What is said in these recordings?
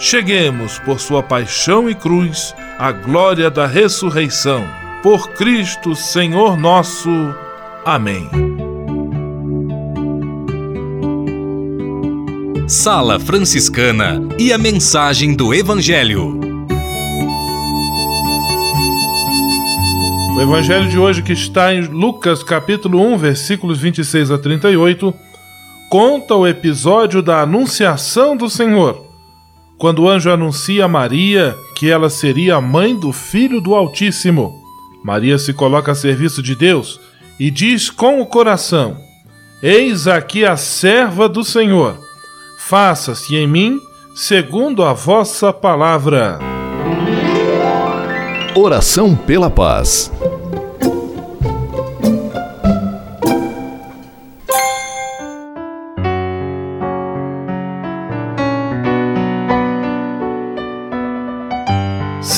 cheguemos, por sua paixão e cruz, à glória da ressurreição. Por Cristo, Senhor nosso. Amém. Sala Franciscana e a mensagem do Evangelho. O evangelho de hoje, que está em Lucas capítulo 1, versículos 26 a 38, conta o episódio da anunciação do Senhor, quando o anjo anuncia a Maria que ela seria a mãe do Filho do Altíssimo. Maria se coloca a serviço de Deus e diz com o coração: Eis aqui a serva do Senhor, faça-se em mim segundo a vossa palavra. Oração pela paz.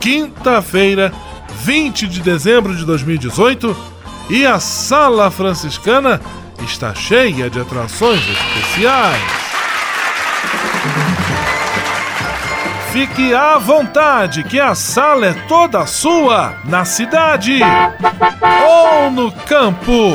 quinta-feira, 20 de dezembro de 2018, e a Sala Franciscana está cheia de atrações especiais. Fique à vontade, que a sala é toda sua, na cidade ou no campo.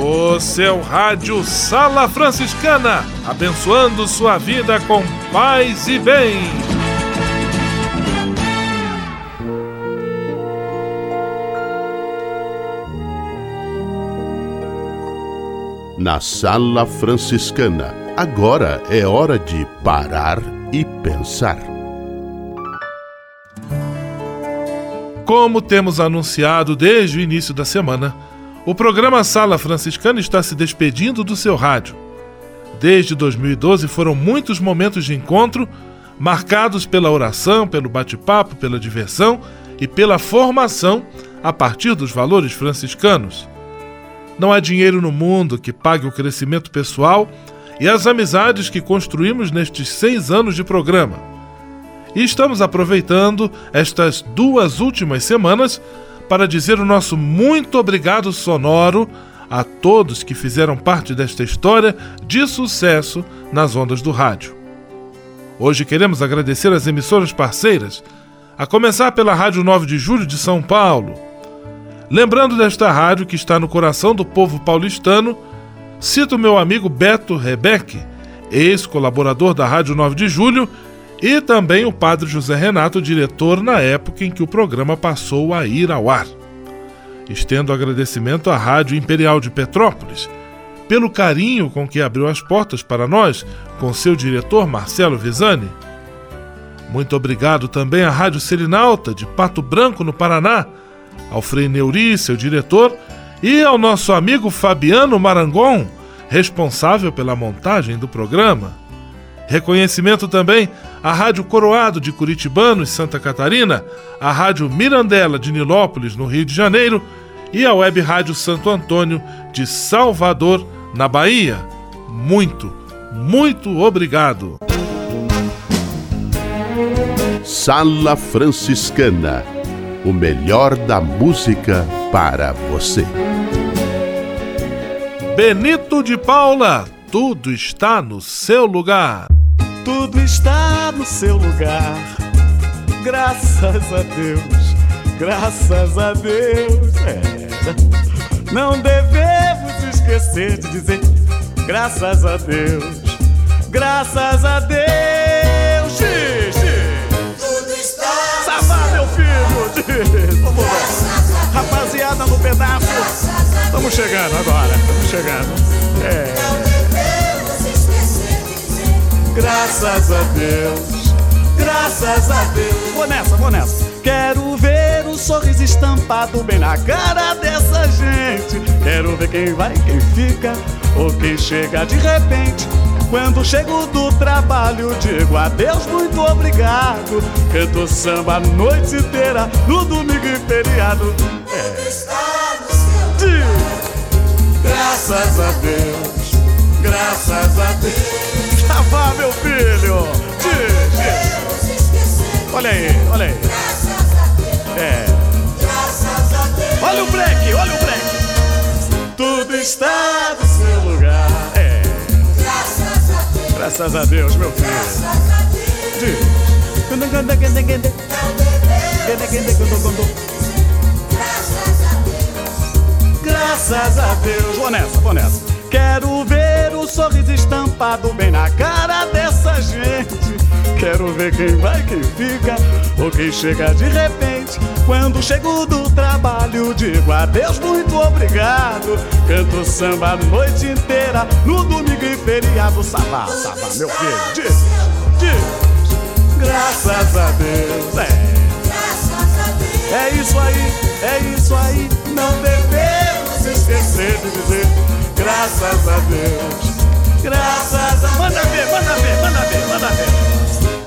O seu rádio Sala Franciscana, abençoando sua vida com paz e bem. Na Sala Franciscana, agora é hora de parar e pensar. Como temos anunciado desde o início da semana, o programa Sala Franciscana está se despedindo do seu rádio. Desde 2012 foram muitos momentos de encontro, marcados pela oração, pelo bate-papo, pela diversão e pela formação a partir dos valores franciscanos. Não há dinheiro no mundo que pague o crescimento pessoal e as amizades que construímos nestes seis anos de programa. E estamos aproveitando estas duas últimas semanas para dizer o nosso muito obrigado sonoro a todos que fizeram parte desta história de sucesso nas ondas do rádio. Hoje queremos agradecer as emissoras parceiras, a começar pela Rádio 9 de Julho de São Paulo. Lembrando desta rádio que está no coração do povo paulistano, cito meu amigo Beto Rebeck, ex-colaborador da Rádio 9 de Julho, e também o padre José Renato, diretor na época em que o programa passou a ir ao ar. Estendo agradecimento à Rádio Imperial de Petrópolis, pelo carinho com que abriu as portas para nós, com seu diretor Marcelo Visani. Muito obrigado também à Rádio Selinalta, de Pato Branco, no Paraná, ao Frei Neuri, seu diretor, e ao nosso amigo Fabiano Marangon, responsável pela montagem do programa. Reconhecimento também à Rádio Coroado de Curitibano e Santa Catarina, à Rádio Mirandela de Nilópolis, no Rio de Janeiro, e à Web Rádio Santo Antônio de Salvador, na Bahia. Muito, muito obrigado. Sala Franciscana o melhor da música para você. Benito de Paula, tudo está no seu lugar. Tudo está no seu lugar. Graças a Deus, graças a Deus. É. Não devemos esquecer de dizer graças a Deus, graças a Deus. Xixi. Tudo está Sabá, meu filho. Vamos lá. Rapaziada no pedaço. Estamos chegando agora, estamos chegando. É. Graças a Deus, graças a Deus. Vou nessa, vou nessa. Quero ver o sorriso estampado bem na cara dessa gente. Quero ver quem vai, quem fica ou quem chega de repente. Quando chego do trabalho, digo adeus, muito obrigado. Canto samba a noite inteira, no domingo e feriado. É. está no seu Graças a Deus, graças a Deus. Tava, meu filho. Diz, Olha aí, olha aí. É. Olha o break, olha o break. Tudo está no seu lugar. É. Graças a Deus, meu filho. Diz. Graças a Deus. Vou nessa, vou nessa. Quero ver o sorriso estampado bem na cara dessa gente. Quero ver quem vai, quem fica ou quem chega de repente. Quando chego do trabalho, digo adeus, muito obrigado. Canto samba a noite inteira, no domingo e feriado. Sabá, sabá, meu filho. Diz, diz. Graças a Deus. É. É isso aí, é isso aí. Não devemos esquecer de dizer graças a Deus. Graças a Manda ver, manda ver, manda ver, manda ver.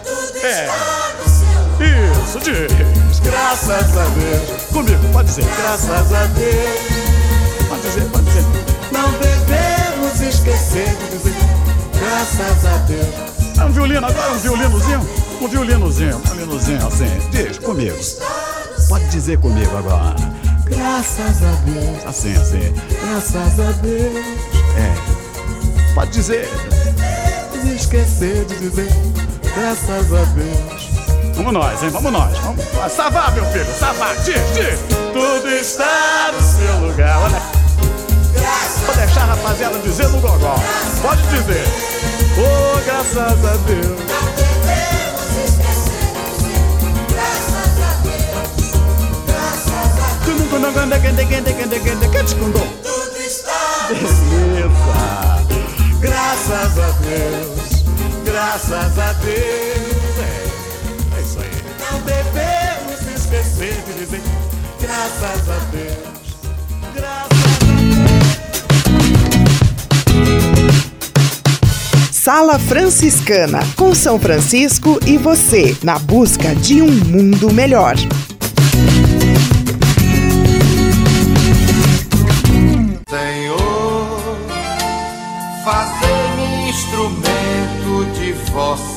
Tudo É. está no seu Diz, graças a Deus. Comigo, pode dizer, graças a Deus. Pode dizer, pode dizer. Não devemos esquecer de dizer, graças a Deus. É um violino agora, um violinozinho? Um violinozinho, um violinozinho assim. Diz comigo. Pode dizer comigo agora. Graças a Deus. Assim, assim. Graças a Deus. É. Pode dizer. Esquecer de dizer. Graças a Deus. Vamos nós, hein? Vamos nós. Vamos. Savá, meu filho. Diz, diz. Tudo está no seu lugar. Olha. Vou deixar a rapaziada dizer no gogó. Pode dizer. Oh, graças a Deus. Beleza. Graças a Deus. Graças a Deus. É, é isso aí. Não devemos esquecer de dizer graças a Deus. Graças Sala Franciscana, com São Francisco e você, na busca de um mundo melhor.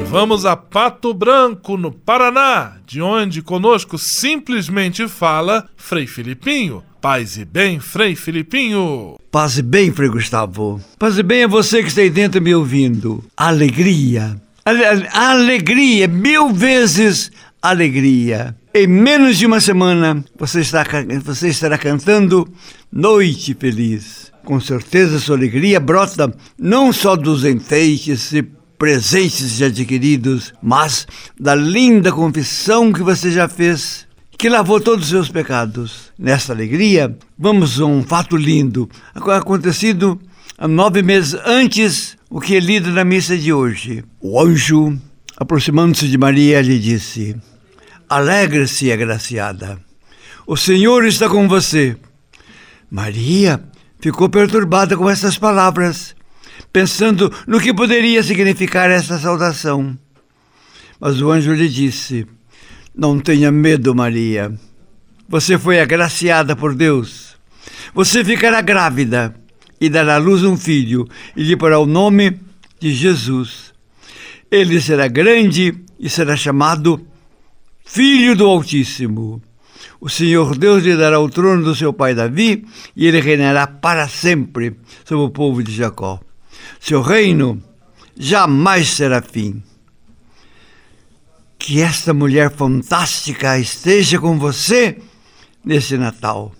E vamos a Pato Branco, no Paraná, de onde conosco simplesmente fala Frei Filipinho. Paz e bem, Frei Filipinho. Paz e bem, Frei Gustavo. Paz e bem a você que está aí dentro me ouvindo. Alegria. Ale- ale- alegria, mil vezes alegria. Em menos de uma semana, você, está, você estará cantando Noite Feliz. Com certeza sua alegria brota não só dos enfeites e presentes já adquiridos, mas da linda confissão que você já fez que lavou todos os seus pecados. Nesta alegria, vamos a um fato lindo, ac- acontecido nove meses antes o que é lido na missa de hoje. O anjo, aproximando-se de Maria, lhe disse: Alegre-se, agraciada, o Senhor está com você. Maria ficou perturbada com essas palavras, pensando no que poderia significar essa saudação. Mas o anjo lhe disse: Não tenha medo, Maria. Você foi agraciada por Deus. Você ficará grávida e dará à luz um filho e lhe porá o nome de Jesus. Ele será grande e será chamado Filho do Altíssimo. O Senhor Deus lhe dará o trono do seu pai Davi e ele reinará para sempre sobre o povo de Jacó. Seu reino jamais será fim. Que esta mulher fantástica esteja com você nesse Natal.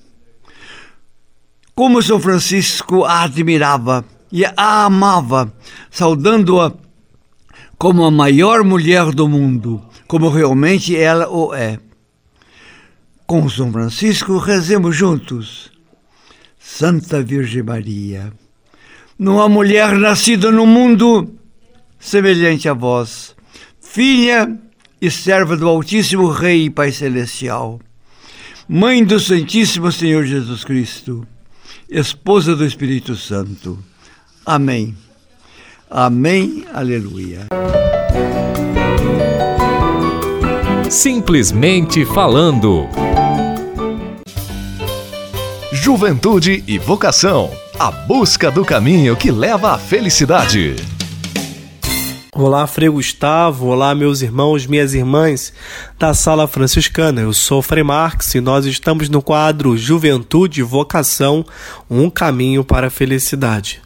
Como São Francisco a admirava e a amava, saudando-a como a maior mulher do mundo, como realmente ela o é. Com São Francisco, rezemos juntos. Santa Virgem Maria, numa mulher nascida no mundo semelhante a vós, filha e serva do Altíssimo Rei e Pai Celestial, mãe do Santíssimo Senhor Jesus Cristo, esposa do Espírito Santo. Amém. Amém. Aleluia. Simplesmente falando. Juventude e vocação. A busca do caminho que leva à felicidade. Olá, Frei Gustavo. Olá, meus irmãos, minhas irmãs da Sala Franciscana. Eu sou Frei Marx e nós estamos no quadro Juventude e Vocação Um Caminho para a Felicidade.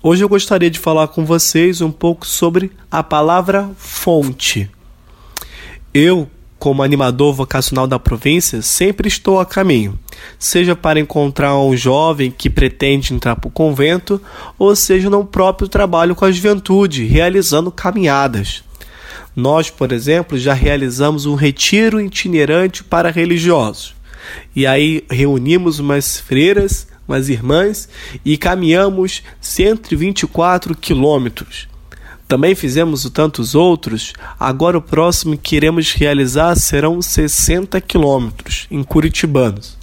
Hoje eu gostaria de falar com vocês um pouco sobre a palavra fonte. Eu, como animador vocacional da província, sempre estou a caminho, seja para encontrar um jovem que pretende entrar para o convento, ou seja no próprio trabalho com a juventude, realizando caminhadas. Nós, por exemplo, já realizamos um retiro itinerante para religiosos. E aí reunimos umas freiras, umas irmãs e caminhamos 124 quilômetros. Também fizemos tantos outros. Agora o próximo que iremos realizar serão 60 quilômetros em Curitibanos.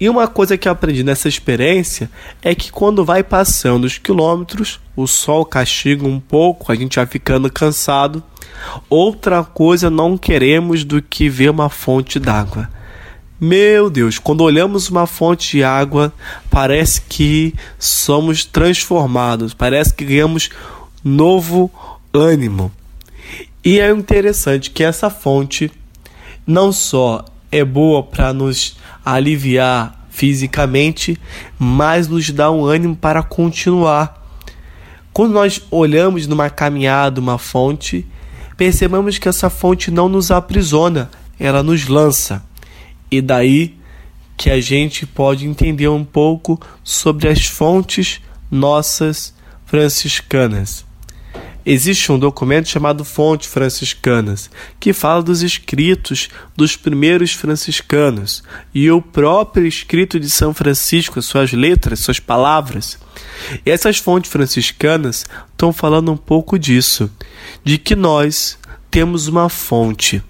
E uma coisa que eu aprendi nessa experiência é que quando vai passando os quilômetros, o sol castiga um pouco, a gente vai ficando cansado. Outra coisa não queremos do que ver uma fonte d'água. Meu Deus, quando olhamos uma fonte de água, parece que somos transformados, parece que ganhamos novo ânimo. E é interessante que essa fonte não só é boa para nos aliviar fisicamente, mas nos dá um ânimo para continuar. Quando nós olhamos numa caminhada, uma fonte, percebemos que essa fonte não nos aprisiona, ela nos lança. E daí que a gente pode entender um pouco sobre as fontes nossas franciscanas. Existe um documento chamado Fonte Franciscanas, que fala dos escritos dos primeiros franciscanos e o próprio escrito de São Francisco, as suas letras, suas palavras. E essas fontes franciscanas estão falando um pouco disso, de que nós temos uma fonte.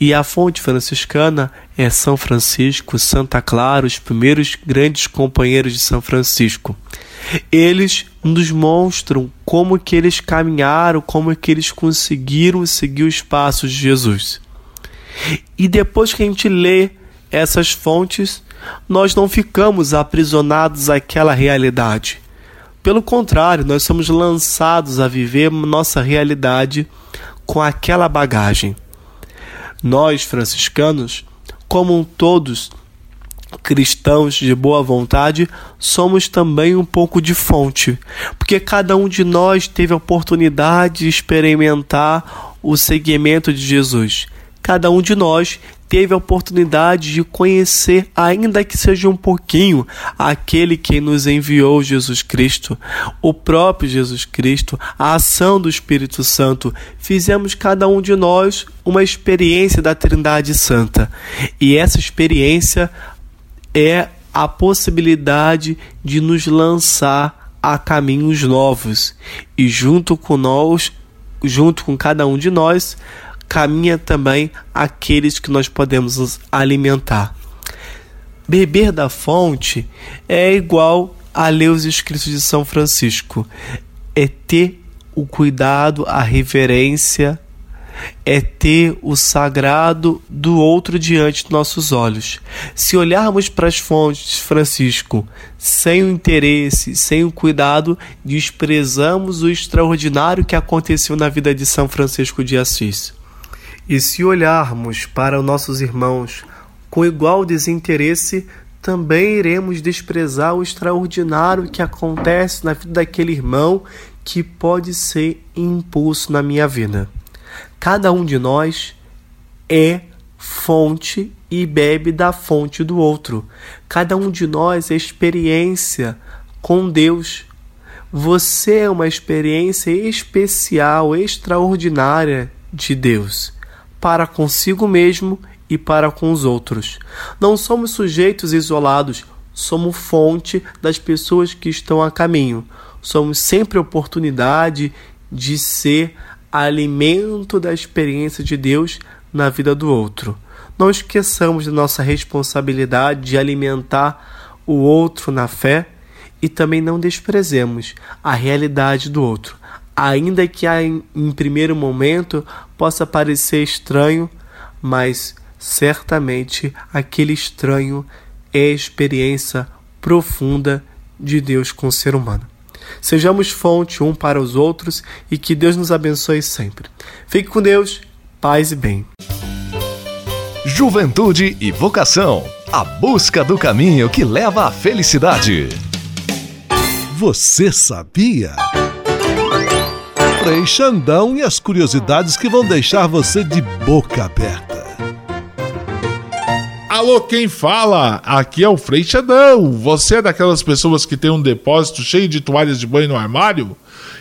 E a fonte franciscana é São Francisco, Santa Clara, os primeiros grandes companheiros de São Francisco. Eles nos mostram como que eles caminharam, como que eles conseguiram seguir os passos de Jesus. E depois que a gente lê essas fontes, nós não ficamos aprisionados àquela realidade. Pelo contrário, nós somos lançados a viver nossa realidade com aquela bagagem. Nós, franciscanos, como todos, cristãos de boa vontade, somos também um pouco de fonte, porque cada um de nós teve a oportunidade de experimentar o seguimento de Jesus. Cada um de nós teve a oportunidade de conhecer, ainda que seja um pouquinho, aquele que nos enviou Jesus Cristo, o próprio Jesus Cristo, a ação do Espírito Santo. Fizemos cada um de nós uma experiência da Trindade Santa. E essa experiência é a possibilidade de nos lançar a caminhos novos e junto com nós, junto com cada um de nós, caminha também aqueles que nós podemos nos alimentar. Beber da fonte é igual a ler os escritos de São Francisco, é ter o cuidado, a reverência é ter o sagrado do outro diante de nossos olhos. Se olharmos para as fontes Francisco sem o interesse, sem o cuidado, desprezamos o extraordinário que aconteceu na vida de São Francisco de Assis. E se olharmos para os nossos irmãos com igual desinteresse, também iremos desprezar o extraordinário que acontece na vida daquele irmão que pode ser impulso na minha vida. Cada um de nós é fonte e bebe da fonte do outro. Cada um de nós é experiência com Deus. Você é uma experiência especial, extraordinária de Deus, para consigo mesmo e para com os outros. Não somos sujeitos isolados, somos fonte das pessoas que estão a caminho. Somos sempre oportunidade de ser alimento da experiência de Deus na vida do outro. Não esqueçamos da nossa responsabilidade de alimentar o outro na fé e também não desprezemos a realidade do outro, ainda que em, em primeiro momento possa parecer estranho, mas certamente aquele estranho é a experiência profunda de Deus com o ser humano. Sejamos fonte um para os outros e que Deus nos abençoe sempre. Fique com Deus, paz e bem. Juventude e vocação a busca do caminho que leva à felicidade. Você sabia? Frei Xandão e as curiosidades que vão deixar você de boca aberta. Alô, quem fala? Aqui é o Frei Xandão. Você é daquelas pessoas que tem um depósito cheio de toalhas de banho no armário?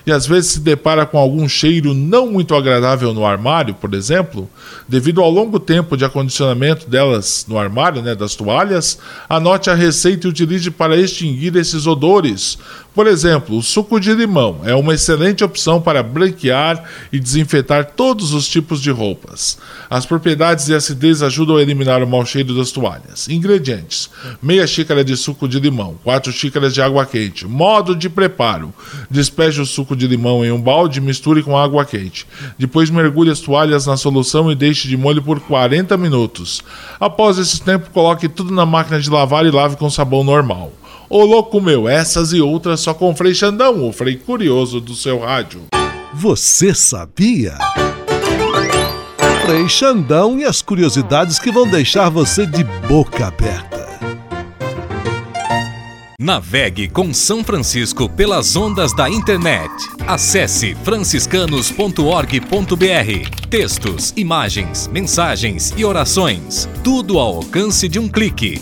e às vezes se depara com algum cheiro não muito agradável no armário, por exemplo, devido ao longo tempo de acondicionamento delas no armário, né, das toalhas, anote a receita e utilize para extinguir esses odores. Por exemplo, o suco de limão é uma excelente opção para branquear e desinfetar todos os tipos de roupas. As propriedades de acidez ajudam a eliminar o mau cheiro das toalhas. Ingredientes: meia xícara de suco de limão, 4 xícaras de água quente. Modo de preparo: despeje o suco de limão em um balde e misture com água quente. Depois mergulhe as toalhas na solução e deixe de molho por 40 minutos. Após esse tempo, coloque tudo na máquina de lavar e lave com sabão normal. Ô louco meu, essas e outras só com o Frei Xandão, o Frei Curioso do seu rádio. Você sabia? Frei Xandão e as curiosidades que vão deixar você de boca aberta. Navegue com São Francisco pelas ondas da internet. Acesse franciscanos.org.br. Textos, imagens, mensagens e orações. Tudo ao alcance de um clique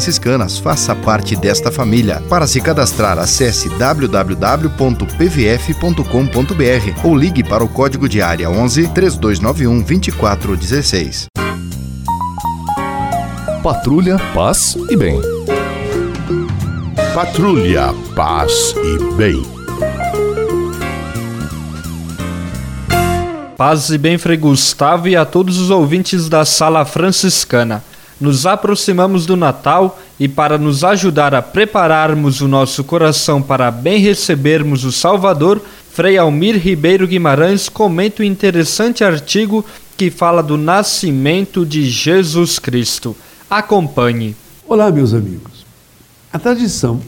franciscanas. Faça parte desta família. Para se cadastrar, acesse www.pvf.com.br ou ligue para o código de área 11 3291 2416. Patrulha, paz e bem. Patrulha, paz e bem. Paz e bem, Frei Gustavo e a todos os ouvintes da Sala Franciscana nos aproximamos do Natal e para nos ajudar a prepararmos o nosso coração para bem recebermos o Salvador, Frei Almir Ribeiro Guimarães comenta um interessante artigo que fala do nascimento de Jesus Cristo. Acompanhe. Olá, meus amigos. A tradição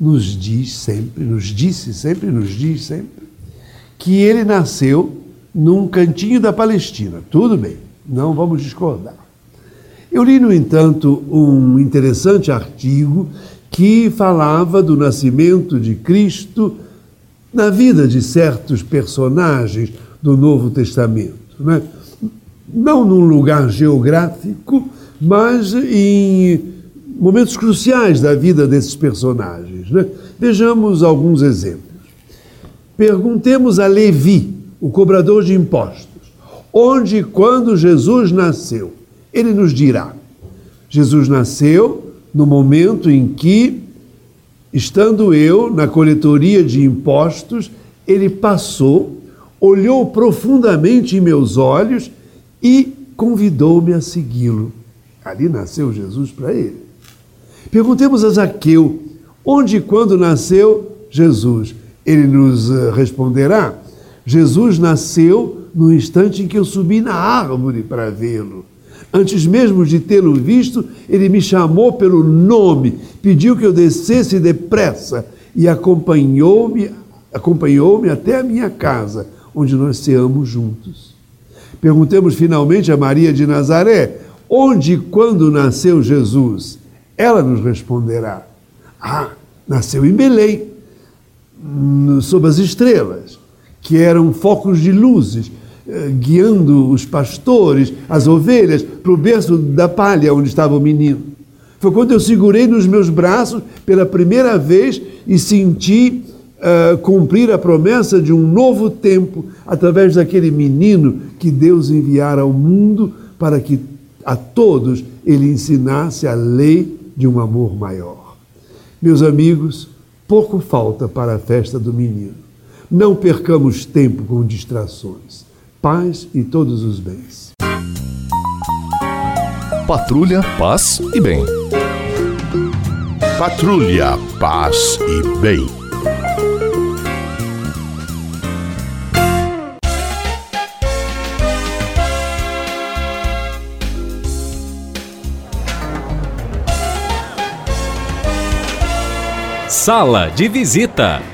nos diz sempre, nos disse sempre, nos diz sempre, que ele nasceu num cantinho da Palestina. Tudo bem, não vamos discordar. Eu li, no entanto, um interessante artigo que falava do nascimento de Cristo na vida de certos personagens do Novo Testamento. Né? Não num lugar geográfico, mas em momentos cruciais da vida desses personagens. Né? Vejamos alguns exemplos. Perguntemos a Levi, o cobrador de impostos, onde e quando Jesus nasceu. Ele nos dirá: Jesus nasceu no momento em que, estando eu na coletoria de impostos, ele passou, olhou profundamente em meus olhos e convidou-me a segui-lo. Ali nasceu Jesus para ele. Perguntemos a Zaqueu, onde e quando nasceu Jesus? Ele nos eh, responderá: Jesus nasceu no instante em que eu subi na árvore para vê-lo. Antes mesmo de tê-lo visto, ele me chamou pelo nome, pediu que eu descesse depressa e acompanhou-me acompanhou-me até a minha casa, onde nós ceamos juntos. Perguntemos finalmente a Maria de Nazaré, onde e quando nasceu Jesus? Ela nos responderá: Ah, nasceu em Belém, sob as estrelas, que eram focos de luzes, guiando os pastores, as ovelhas, para o berço da palha onde estava o menino. Foi quando eu segurei nos meus braços pela primeira vez e senti uh, cumprir a promessa de um novo tempo através daquele menino que Deus enviara ao mundo para que a todos ele ensinasse a lei de um amor maior. Meus amigos, pouco falta para a festa do menino. Não percamos tempo com distrações. Paz e todos os bens. Patrulha, paz e bem. Patrulha, paz e bem. Sala de visita.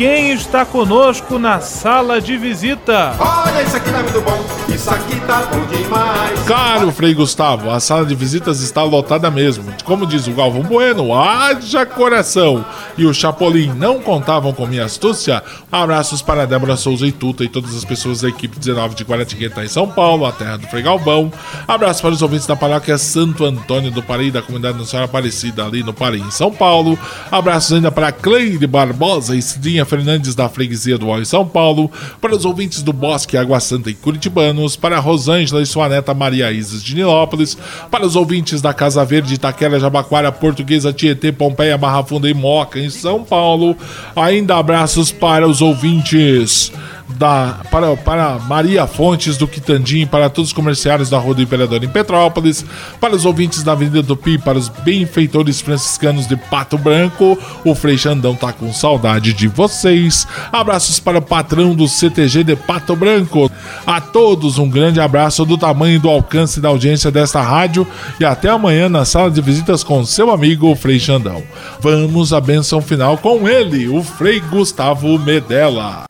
quem está conosco na sala de visita? Olha, isso aqui tá muito bom, isso aqui tá bom demais. Caro Frei Gustavo, a sala de visitas está lotada mesmo. Como diz o Galvão Bueno, haja coração. E o Chapolin não contavam com minha astúcia. Abraços para Débora Souza e Tuta e todas as pessoas da equipe 19 de Guaratingueta em São Paulo, a terra do Frei Galvão. Abraços para os ouvintes da paróquia Santo Antônio do Pari, da comunidade Nossa Senhora Aparecida, ali no Pari, em São Paulo. Abraços ainda para Cleide Barbosa e Cidinha Fernandes da freguesia do Ó em São Paulo, para os ouvintes do Bosque Água Santa e Curitibanos, para Rosângela e sua neta Maria Isis de Nilópolis, para os ouvintes da Casa Verde, Itaquera, Jabaquara, Portuguesa, Tietê, Pompeia, Barra Funda e Moca em São Paulo. Ainda abraços para os ouvintes da, para, para Maria Fontes do Quitandim, para todos os comerciários da Rua do Imperador em Petrópolis, para os ouvintes da Avenida Tupi, para os benfeitores franciscanos de Pato Branco, o Frei Xandão tá com saudade de vocês. Abraços para o patrão do CTG de Pato Branco. A todos um grande abraço do tamanho e do alcance da audiência desta rádio e até amanhã na sala de visitas com seu amigo o Frei Xandão. Vamos à benção final com ele, o Frei Gustavo Medella.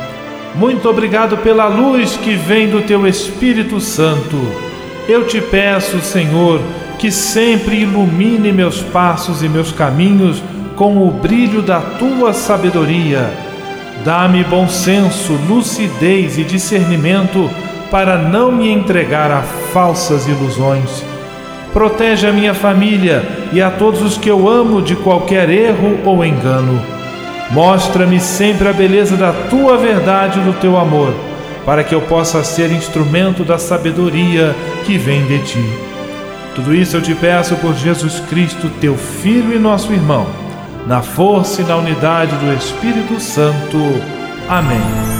Muito obrigado pela luz que vem do teu Espírito Santo. Eu te peço, Senhor, que sempre ilumine meus passos e meus caminhos com o brilho da tua sabedoria. Dá-me bom senso, lucidez e discernimento para não me entregar a falsas ilusões. Protege a minha família e a todos os que eu amo de qualquer erro ou engano. Mostra-me sempre a beleza da tua verdade e do teu amor, para que eu possa ser instrumento da sabedoria que vem de ti. Tudo isso eu te peço por Jesus Cristo, teu Filho e nosso irmão, na força e na unidade do Espírito Santo. Amém.